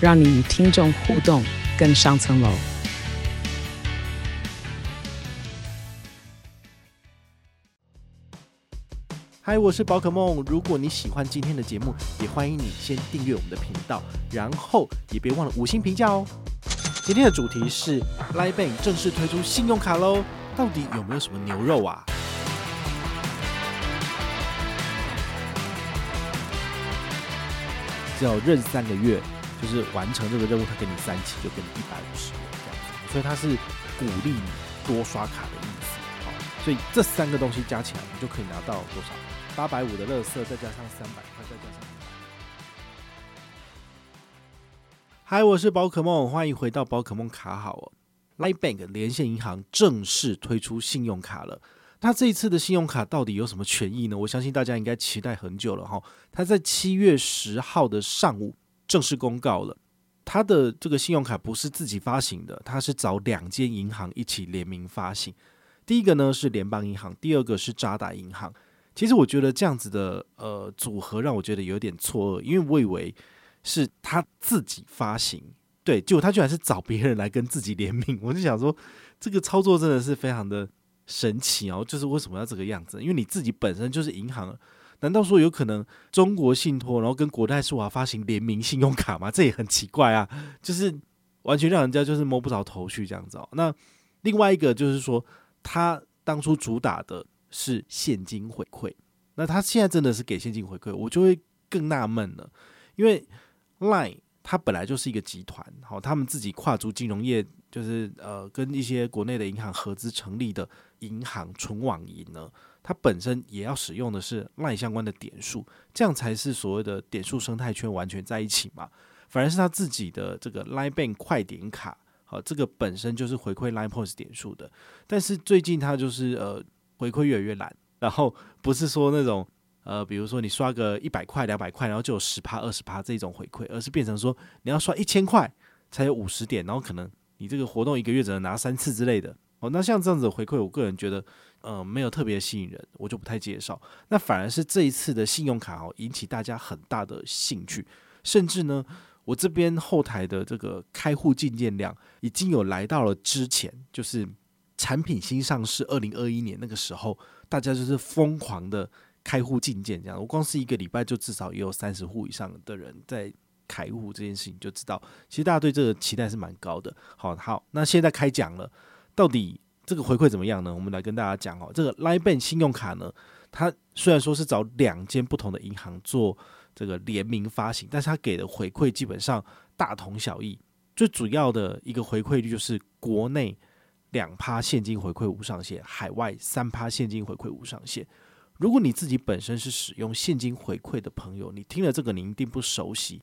让你与听众互动更上层楼。嗨，我是宝可梦。如果你喜欢今天的节目，也欢迎你先订阅我们的频道，然后也别忘了五星评价哦。今天的主题是 l i Bank 正式推出信用卡喽，到底有没有什么牛肉啊？只要认三个月，就是完成这个任务，他给你三期，就给你一百五十元这样子。所以他是鼓励你多刷卡的意思。好，所以这三个东西加起来，你就可以拿到多少？八百五的乐色，再加上三百块，再加上。嗨，我是宝可梦，欢迎回到宝可梦卡好哦。LINE Bank 连线银行正式推出信用卡了。它这一次的信用卡到底有什么权益呢？我相信大家应该期待很久了哈。它在七月十号的上午正式公告了，他的这个信用卡不是自己发行的，他是找两间银行一起联名发行。第一个呢是联邦银行，第二个是渣打银行。其实我觉得这样子的呃组合让我觉得有点错愕，因为我以为是他自己发行，对，结果他居然是找别人来跟自己联名，我就想说这个操作真的是非常的神奇哦，就是为什么要这个样子？因为你自己本身就是银行，难道说有可能中国信托然后跟国泰世华发行联名信用卡吗？这也很奇怪啊，就是完全让人家就是摸不着头绪这样子哦。那另外一个就是说，他当初主打的。是现金回馈，那他现在真的是给现金回馈，我就会更纳闷了，因为 Line 它本来就是一个集团，好，他们自己跨足金融业，就是呃跟一些国内的银行合资成立的银行纯网银呢，它本身也要使用的是 Line 相关的点数，这样才是所谓的点数生态圈完全在一起嘛，反而是他自己的这个 Line Bank 快点卡，好，这个本身就是回馈 Line Points 点数的，但是最近它就是呃。回馈越来越懒，然后不是说那种呃，比如说你刷个一百块、两百块，然后就有十趴、二十趴这种回馈，而是变成说你要刷一千块才有五十点，然后可能你这个活动一个月只能拿三次之类的。哦，那像这样子的回馈，我个人觉得呃没有特别吸引人，我就不太介绍。那反而是这一次的信用卡哦，引起大家很大的兴趣，甚至呢，我这边后台的这个开户进件量已经有来到了之前就是。产品新上市，二零二一年那个时候，大家就是疯狂的开户进件，这样。我光是一个礼拜就至少也有三十户以上的人在开户，这件事情就知道，其实大家对这个期待是蛮高的。好，好，那现在开讲了，到底这个回馈怎么样呢？我们来跟大家讲哦。这个 LINE Bank 信用卡呢，它虽然说是找两间不同的银行做这个联名发行，但是它给的回馈基本上大同小异。最主要的一个回馈率就是国内。两趴现金回馈无上限，海外三趴现金回馈无上限。如果你自己本身是使用现金回馈的朋友，你听了这个你一定不熟悉。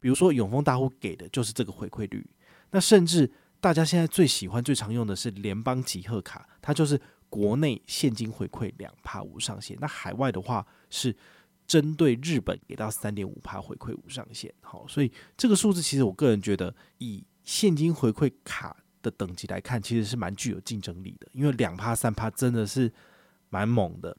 比如说永丰大户给的就是这个回馈率，那甚至大家现在最喜欢、最常用的是联邦集贺卡，它就是国内现金回馈两趴无上限，那海外的话是针对日本给到三点五趴回馈无上限。好，所以这个数字其实我个人觉得以现金回馈卡。的等级来看，其实是蛮具有竞争力的，因为两趴三趴真的是蛮猛的。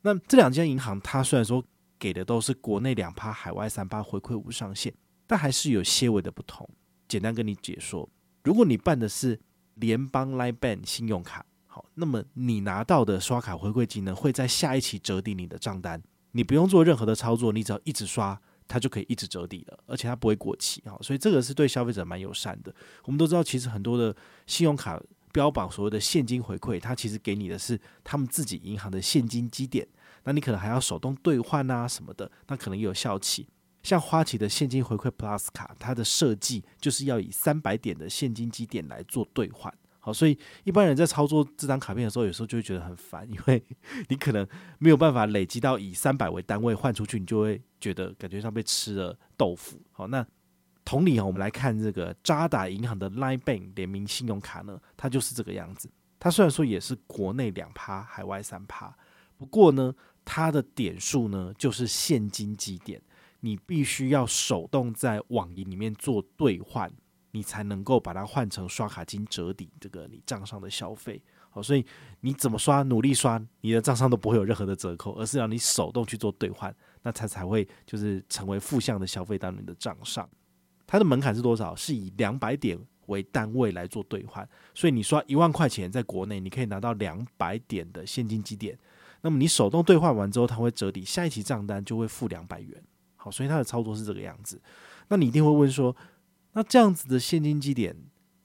那这两间银行，它虽然说给的都是国内两趴、海外三趴回馈无上限，但还是有些微的不同。简单跟你解说，如果你办的是联邦 LINE Bank 信用卡，好，那么你拿到的刷卡回馈金呢，会在下一期折抵你的账单，你不用做任何的操作，你只要一直刷。它就可以一直折抵了，而且它不会过期哈，所以这个是对消费者蛮友善的。我们都知道，其实很多的信用卡标榜所谓的现金回馈，它其实给你的是他们自己银行的现金积点，那你可能还要手动兑换啊什么的，那可能有效期。像花旗的现金回馈 Plus 卡，它的设计就是要以三百点的现金积点来做兑换。好，所以一般人在操作这张卡片的时候，有时候就会觉得很烦，因为你可能没有办法累积到以三百为单位换出去，你就会觉得感觉像被吃了豆腐。好，那同理啊，我们来看这个渣打银行的 Line Bank 联名信用卡呢，它就是这个样子。它虽然说也是国内两趴，海外三趴，不过呢，它的点数呢就是现金积点，你必须要手动在网银里面做兑换，你才能够把它换成刷卡金折抵这个你账上的消费。好，所以你怎么刷，努力刷，你的账上都不会有任何的折扣，而是让你手动去做兑换，那它才会就是成为负向的消费到你的账上。它的门槛是多少？是以两百点为单位来做兑换，所以你刷一万块钱在国内，你可以拿到两百点的现金积点。那么你手动兑换完之后，它会折抵下一期账单就会付两百元。好，所以它的操作是这个样子。那你一定会问说，那这样子的现金积点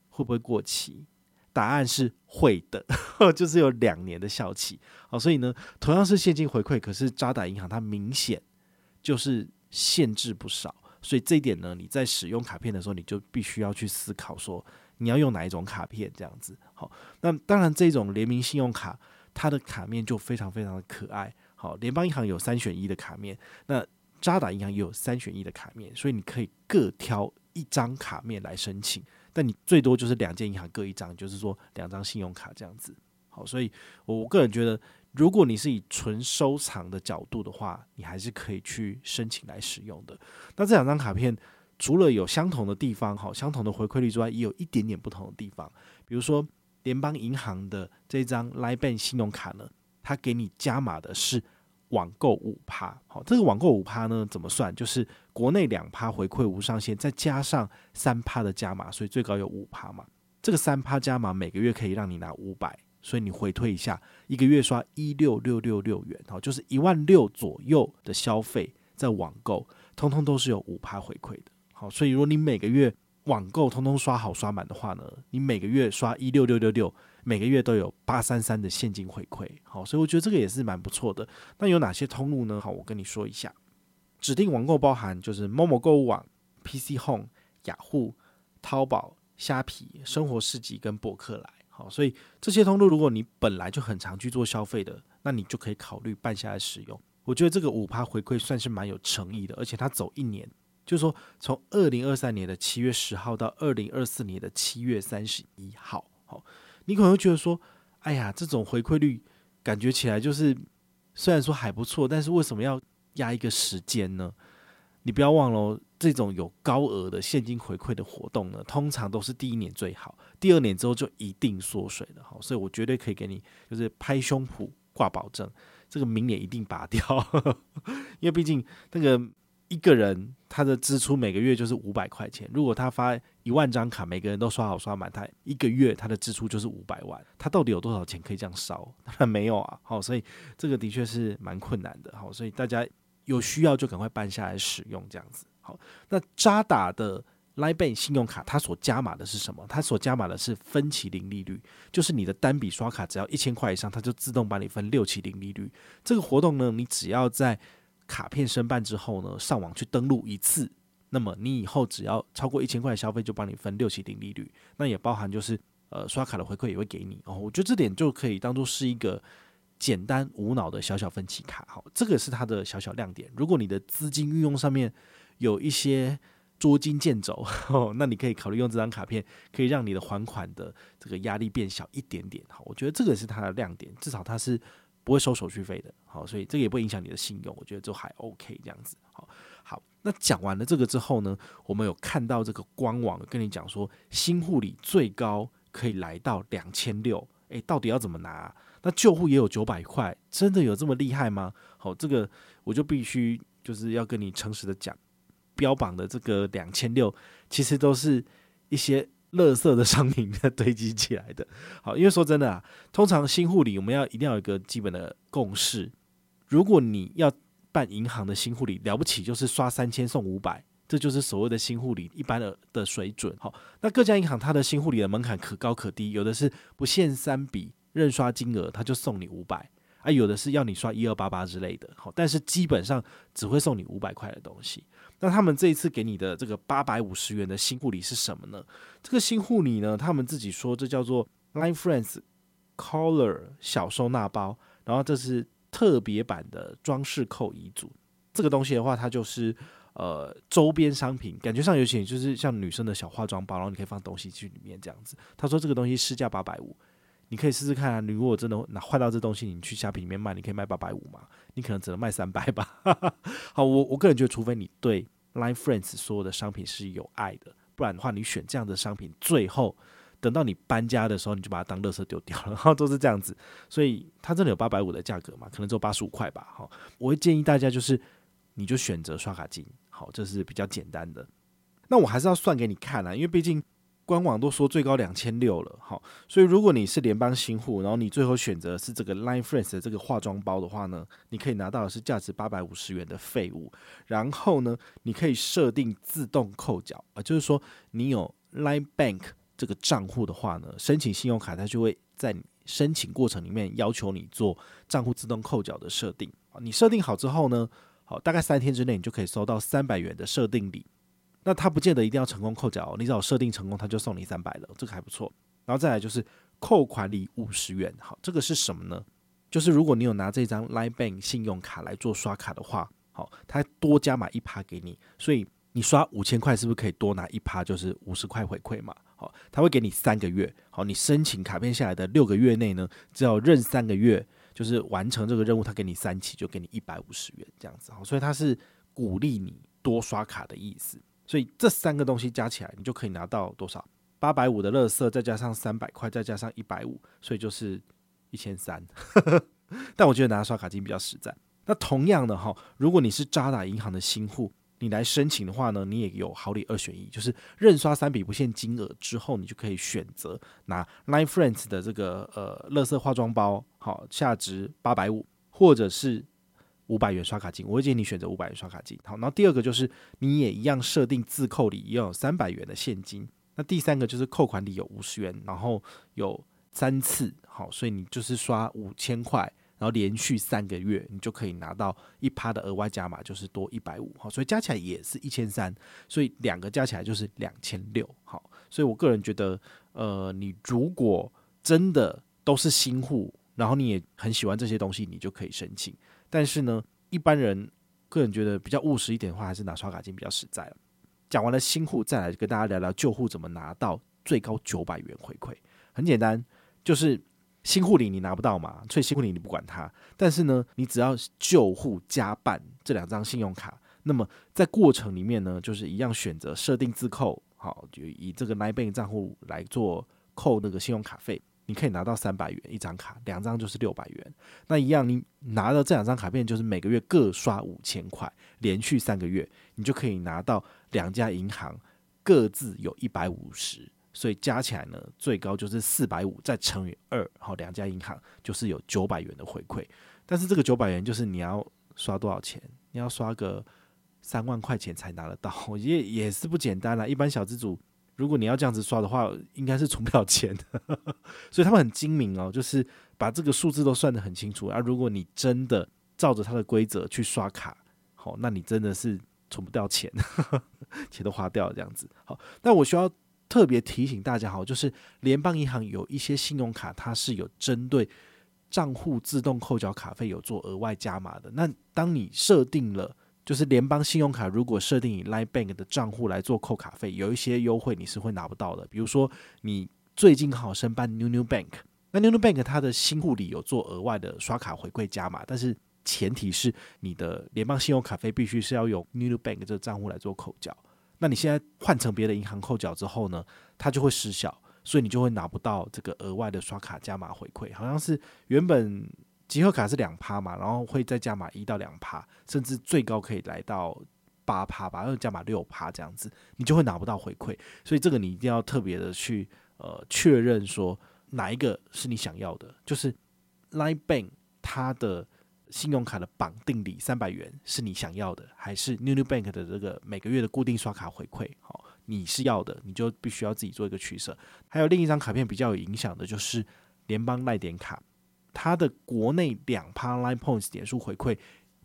会不会过期？答案是会的，就是有两年的效期。好，所以呢，同样是现金回馈，可是渣打银行它明显就是限制不少。所以这一点呢，你在使用卡片的时候，你就必须要去思考说，你要用哪一种卡片这样子。好，那当然这种联名信用卡，它的卡面就非常非常的可爱。好，联邦银行有三选一的卡面，那渣打银行也有三选一的卡面，所以你可以各挑一张卡面来申请，但你最多就是两间银行各一张，就是说两张信用卡这样子。好，所以我个人觉得。如果你是以纯收藏的角度的话，你还是可以去申请来使用的。那这两张卡片除了有相同的地方，好，相同的回馈率之外，也有一点点不同的地方。比如说，联邦银行的这张 Line Bank 信用卡呢，它给你加码的是网购五趴。好，这个网购五趴呢，怎么算？就是国内两趴回馈无上限，再加上三趴的加码，所以最高有五趴嘛。这个三趴加码每个月可以让你拿五百。所以你回退一下，一个月刷一六六六六元，好，就是一万六左右的消费，在网购，通通都是有五趴回馈的。好，所以如果你每个月网购通通刷好刷满的话呢，你每个月刷一六六六六，每个月都有八三三的现金回馈。好，所以我觉得这个也是蛮不错的。那有哪些通路呢？好，我跟你说一下，指定网购包含就是某某购物网、PC Home、雅虎、淘宝、虾皮、生活市集跟博客来。好，所以这些通路，如果你本来就很常去做消费的，那你就可以考虑办下来使用。我觉得这个五趴回馈算是蛮有诚意的，而且它走一年，就是说从二零二三年的七月十号到二零二四年的七月三十一号。好，你可能会觉得说，哎呀，这种回馈率感觉起来就是虽然说还不错，但是为什么要压一个时间呢？你不要忘了，这种有高额的现金回馈的活动呢，通常都是第一年最好，第二年之后就一定缩水了。好，所以我绝对可以给你，就是拍胸脯挂保证，这个明年一定拔掉，因为毕竟那个一个人他的支出每个月就是五百块钱，如果他发一万张卡，每个人都刷好刷满，他一个月他的支出就是五百万，他到底有多少钱可以这样烧？当然没有啊。好，所以这个的确是蛮困难的。好，所以大家。有需要就赶快办下来使用，这样子好。那渣打的 Line Bank 信用卡，它所加码的是什么？它所加码的是分期零利率，就是你的单笔刷卡只要一千块以上，它就自动帮你分六期零利率。这个活动呢，你只要在卡片申办之后呢，上网去登录一次，那么你以后只要超过一千块消费，就帮你分六期零利率。那也包含就是呃刷卡的回馈也会给你哦。我觉得这点就可以当做是一个。简单无脑的小小分期卡，好，这个是它的小小亮点。如果你的资金运用上面有一些捉襟见肘，那你可以考虑用这张卡片，可以让你的还款的这个压力变小一点点。好，我觉得这个是它的亮点，至少它是不会收手续费的。好，所以这个也不影响你的信用，我觉得就还 OK 这样子。好，好，那讲完了这个之后呢，我们有看到这个官网跟你讲说，新护理最高可以来到两千六，诶，到底要怎么拿？那旧户也有九百块，真的有这么厉害吗？好，这个我就必须就是要跟你诚实的讲，标榜的这个两千六，其实都是一些垃圾的商品在堆积起来的。好，因为说真的啊，通常新护理我们要一定要有一个基本的共识，如果你要办银行的新护理，了不起就是刷三千送五百，这就是所谓的新护理一般的的水准。好，那各家银行它的新护理的门槛可高可低，有的是不限三笔。认刷金额他就送你五百啊，有的是要你刷一二八八之类的，好，但是基本上只会送你五百块的东西。那他们这一次给你的这个八百五十元的新护理是什么呢？这个新护理呢，他们自己说这叫做 Line Friends Color 小收纳包，然后这是特别版的装饰扣遗组。这个东西的话，它就是呃周边商品，感觉上有些就是像女生的小化妆包，然后你可以放东西去里面这样子。他说这个东西市价八百五，你可以试试看啊。你如果真的拿换到这东西，你去虾皮里面卖，你可以卖八百五嘛？你可能只能卖三百吧。好，我我个人觉得，除非你对 Line Friends 所有的商品是有爱的，不然的话，你选这样的商品，最后。等到你搬家的时候，你就把它当垃圾丢掉了，然 后都是这样子，所以它真的有八百五的价格嘛？可能只有八十五块吧。好，我会建议大家就是，你就选择刷卡金，好，这是比较简单的。那我还是要算给你看啊，因为毕竟官网都说最高两千六了，好，所以如果你是联邦新户，然后你最后选择是这个 Line Friends 的这个化妆包的话呢，你可以拿到的是价值八百五十元的废物，然后呢，你可以设定自动扣缴啊，就是说你有 Line Bank。这个账户的话呢，申请信用卡，它就会在申请过程里面要求你做账户自动扣缴的设定。你设定好之后呢，好，大概三天之内你就可以收到三百元的设定礼。那他不见得一定要成功扣缴哦，你只要设定成功，他就送你三百了，这个还不错。然后再来就是扣款礼五十元，好，这个是什么呢？就是如果你有拿这张 Line Bank 信用卡来做刷卡的话，好，它多加码一趴给你，所以你刷五千块是不是可以多拿一趴，就是五十块回馈嘛？好，他会给你三个月。好，你申请卡片下来的六个月内呢，只要认三个月，就是完成这个任务，他给你三期，就给你一百五十元这样子。好，所以他是鼓励你多刷卡的意思。所以这三个东西加起来，你就可以拿到多少？八百五的乐色，再加上三百块，再加上一百五，所以就是一千三。但我觉得拿刷卡金比较实在。那同样的哈，如果你是渣打银行的新户。你来申请的话呢，你也有好礼二选一，就是认刷三笔不限金额之后，你就可以选择拿 Line Friends 的这个呃乐色化妆包，好，价值八百五，或者是五百元刷卡金。我会建议你选择五百元刷卡金。好，然后第二个就是你也一样设定自扣里要有三百元的现金。那第三个就是扣款里有五十元，然后有三次，好，所以你就是刷五千块。然后连续三个月，你就可以拿到一趴的额外加码，就是多一百五，好，所以加起来也是一千三，所以两个加起来就是两千六，好，所以我个人觉得，呃，你如果真的都是新户，然后你也很喜欢这些东西，你就可以申请。但是呢，一般人个人觉得比较务实一点的话，还是拿刷卡金比较实在。讲完了新户，再来跟大家聊聊旧户怎么拿到最高九百元回馈。很简单，就是。新户里你拿不到嘛，所以新户里你不管它。但是呢，你只要旧户加办这两张信用卡，那么在过程里面呢，就是一样选择设定自扣，好，就以这个 NineBank 账户来做扣那个信用卡费，你可以拿到三百元一张卡，两张就是六百元。那一样，你拿到这两张卡片，就是每个月各刷五千块，连续三个月，你就可以拿到两家银行各自有一百五十。所以加起来呢，最高就是四百五，再乘以二，好，两家银行就是有九百元的回馈。但是这个九百元就是你要刷多少钱？你要刷个三万块钱才拿得到，也也是不简单啦。一般小资主，如果你要这样子刷的话，应该是存不了钱的。所以他们很精明哦，就是把这个数字都算得很清楚。而、啊、如果你真的照着他的规则去刷卡，好，那你真的是存不掉钱，钱都花掉了这样子。好，那我需要。特别提醒大家，好，就是联邦银行有一些信用卡，它是有针对账户自动扣缴卡费有做额外加码的。那当你设定了，就是联邦信用卡如果设定以 Line Bank 的账户来做扣卡费，有一些优惠你是会拿不到的。比如说，你最近好申办 New New Bank，那 New New Bank 它的新户里有做额外的刷卡回馈加码，但是前提是你的联邦信用卡费必须是要用 New New Bank 这个账户来做扣缴。那你现在换成别的银行扣缴之后呢，它就会失效，所以你就会拿不到这个额外的刷卡加码回馈。好像是原本集合卡是两趴嘛，然后会再加码一到两趴，甚至最高可以来到八趴吧，然后加码六趴这样子，你就会拿不到回馈。所以这个你一定要特别的去呃确认说哪一个是你想要的，就是 Line Bank 它的。信用卡的绑定礼三百元是你想要的，还是 New New Bank 的这个每个月的固定刷卡回馈？好，你是要的，你就必须要自己做一个取舍。还有另一张卡片比较有影响的就是联邦赖点卡，它的国内两趴 Line Points 点数回馈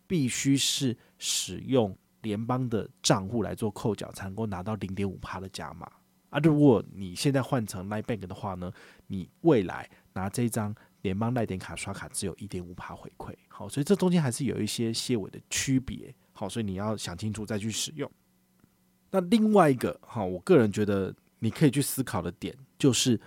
必须是使用联邦的账户来做扣缴，才能够拿到零点五趴的加码。啊，如果你现在换成 Line Bank 的话呢，你未来拿这张。联邦赖点卡刷卡只有一点五趴回馈，好，所以这中间还是有一些些微的区别，好，所以你要想清楚再去使用。那另外一个哈，我个人觉得你可以去思考的点就是。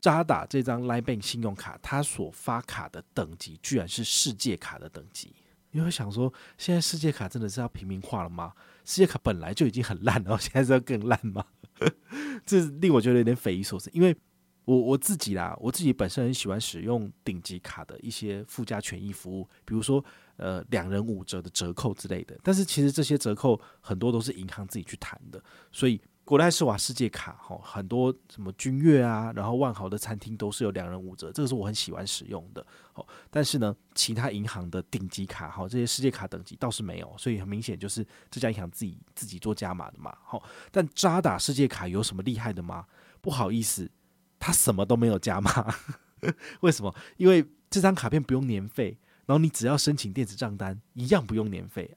渣打这张 LINE Bank 信用卡，它所发卡的等级居然是世界卡的等级。你会想说，现在世界卡真的是要平民化了吗？世界卡本来就已经很烂了，现在是要更烂吗？这令我觉得有点匪夷所思。因为我我自己啦，我自己本身很喜欢使用顶级卡的一些附加权益服务，比如说呃两人五折的折扣之类的。但是其实这些折扣很多都是银行自己去谈的，所以。国泰世华世界卡，哈，很多什么君悦啊，然后万豪的餐厅都是有两人五折，这个是我很喜欢使用的。哦，但是呢，其他银行的顶级卡，哈，这些世界卡等级倒是没有，所以很明显就是这家银行自己自己做加码的嘛。好，但渣打世界卡有什么厉害的吗？不好意思，它什么都没有加码。为什么？因为这张卡片不用年费，然后你只要申请电子账单，一样不用年费，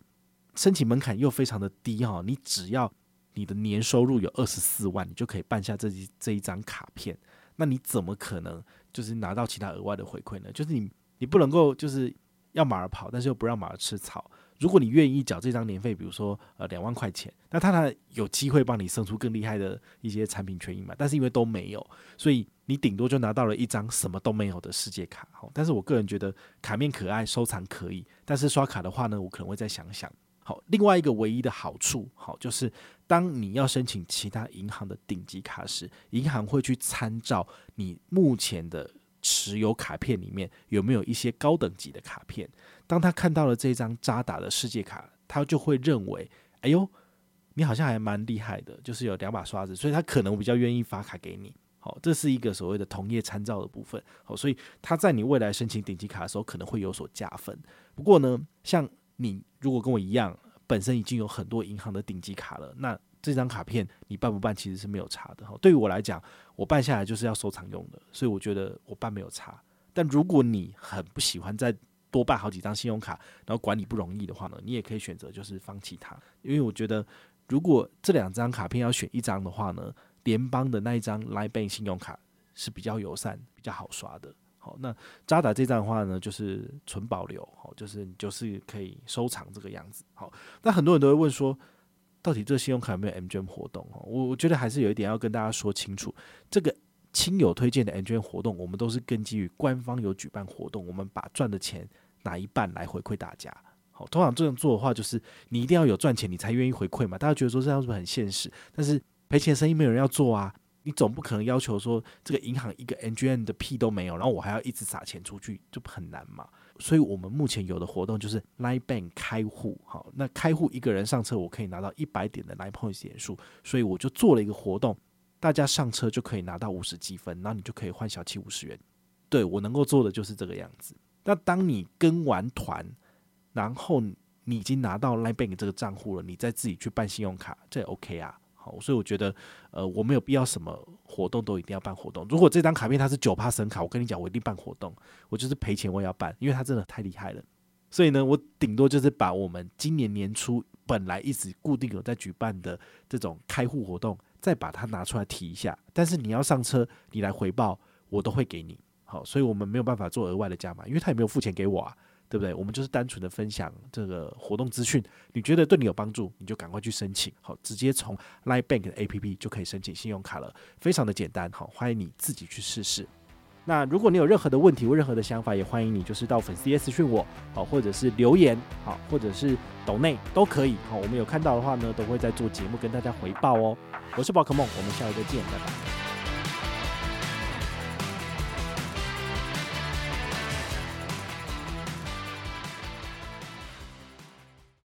申请门槛又非常的低哈，你只要。你的年收入有二十四万，你就可以办下这一这一张卡片。那你怎么可能就是拿到其他额外的回馈呢？就是你你不能够就是要马儿跑，但是又不让马儿吃草。如果你愿意缴这张年费，比如说呃两万块钱，那他呢有机会帮你生出更厉害的一些产品权益嘛？但是因为都没有，所以你顶多就拿到了一张什么都没有的世界卡。好，但是我个人觉得卡面可爱，收藏可以，但是刷卡的话呢，我可能会再想想。好，另外一个唯一的好处，好，就是当你要申请其他银行的顶级卡时，银行会去参照你目前的持有卡片里面有没有一些高等级的卡片。当他看到了这张渣打的世界卡，他就会认为，哎呦，你好像还蛮厉害的，就是有两把刷子，所以他可能比较愿意发卡给你。好，这是一个所谓的同业参照的部分。好，所以他在你未来申请顶级卡的时候，可能会有所加分。不过呢，像你如果跟我一样，本身已经有很多银行的顶级卡了，那这张卡片你办不办其实是没有差的哈。对于我来讲，我办下来就是要收藏用的，所以我觉得我办没有差。但如果你很不喜欢再多办好几张信用卡，然后管理不容易的话呢，你也可以选择就是放弃它，因为我觉得如果这两张卡片要选一张的话呢，联邦的那一张 LINE Bank 信用卡是比较友善、比较好刷的。好，那渣打这张的话呢，就是纯保留，好，就是你就是可以收藏这个样子。好，那很多人都会问说，到底这个信用卡有没有 MGM 活动？我我觉得还是有一点要跟大家说清楚，这个亲友推荐的 MGM 活动，我们都是根据于官方有举办活动，我们把赚的钱拿一半来回馈大家。好，通常这样做的话，就是你一定要有赚钱，你才愿意回馈嘛。大家觉得说这样是不是很现实？但是赔钱生意没有人要做啊。你总不可能要求说这个银行一个 MGM 的屁都没有，然后我还要一直撒钱出去，就很难嘛。所以我们目前有的活动就是 LINE Bank 开户，好，那开户一个人上车，我可以拿到一百点的 LINE Points 点数，所以我就做了一个活动，大家上车就可以拿到五十积分，然后你就可以换小七五十元。对，我能够做的就是这个样子。那当你跟完团，然后你已经拿到 LINE Bank 这个账户了，你再自己去办信用卡，这也 OK 啊。好，所以我觉得，呃，我没有必要什么活动都一定要办活动。如果这张卡片它是九趴神卡，我跟你讲，我一定办活动。我就是赔钱我也要办，因为它真的太厉害了。所以呢，我顶多就是把我们今年年初本来一直固定有在举办的这种开户活动，再把它拿出来提一下。但是你要上车，你来回报，我都会给你。好，所以我们没有办法做额外的加码，因为他也没有付钱给我啊。对不对？我们就是单纯的分享这个活动资讯，你觉得对你有帮助，你就赶快去申请。好，直接从 LINE Bank 的 APP 就可以申请信用卡了，非常的简单。好，欢迎你自己去试试。那如果你有任何的问题或任何的想法，也欢迎你就是到粉丝页私讯我，好，或者是留言，好，或者是抖内都可以。好，我们有看到的话呢，都会在做节目跟大家回报哦。我是宝可梦，我们下回再见，拜拜。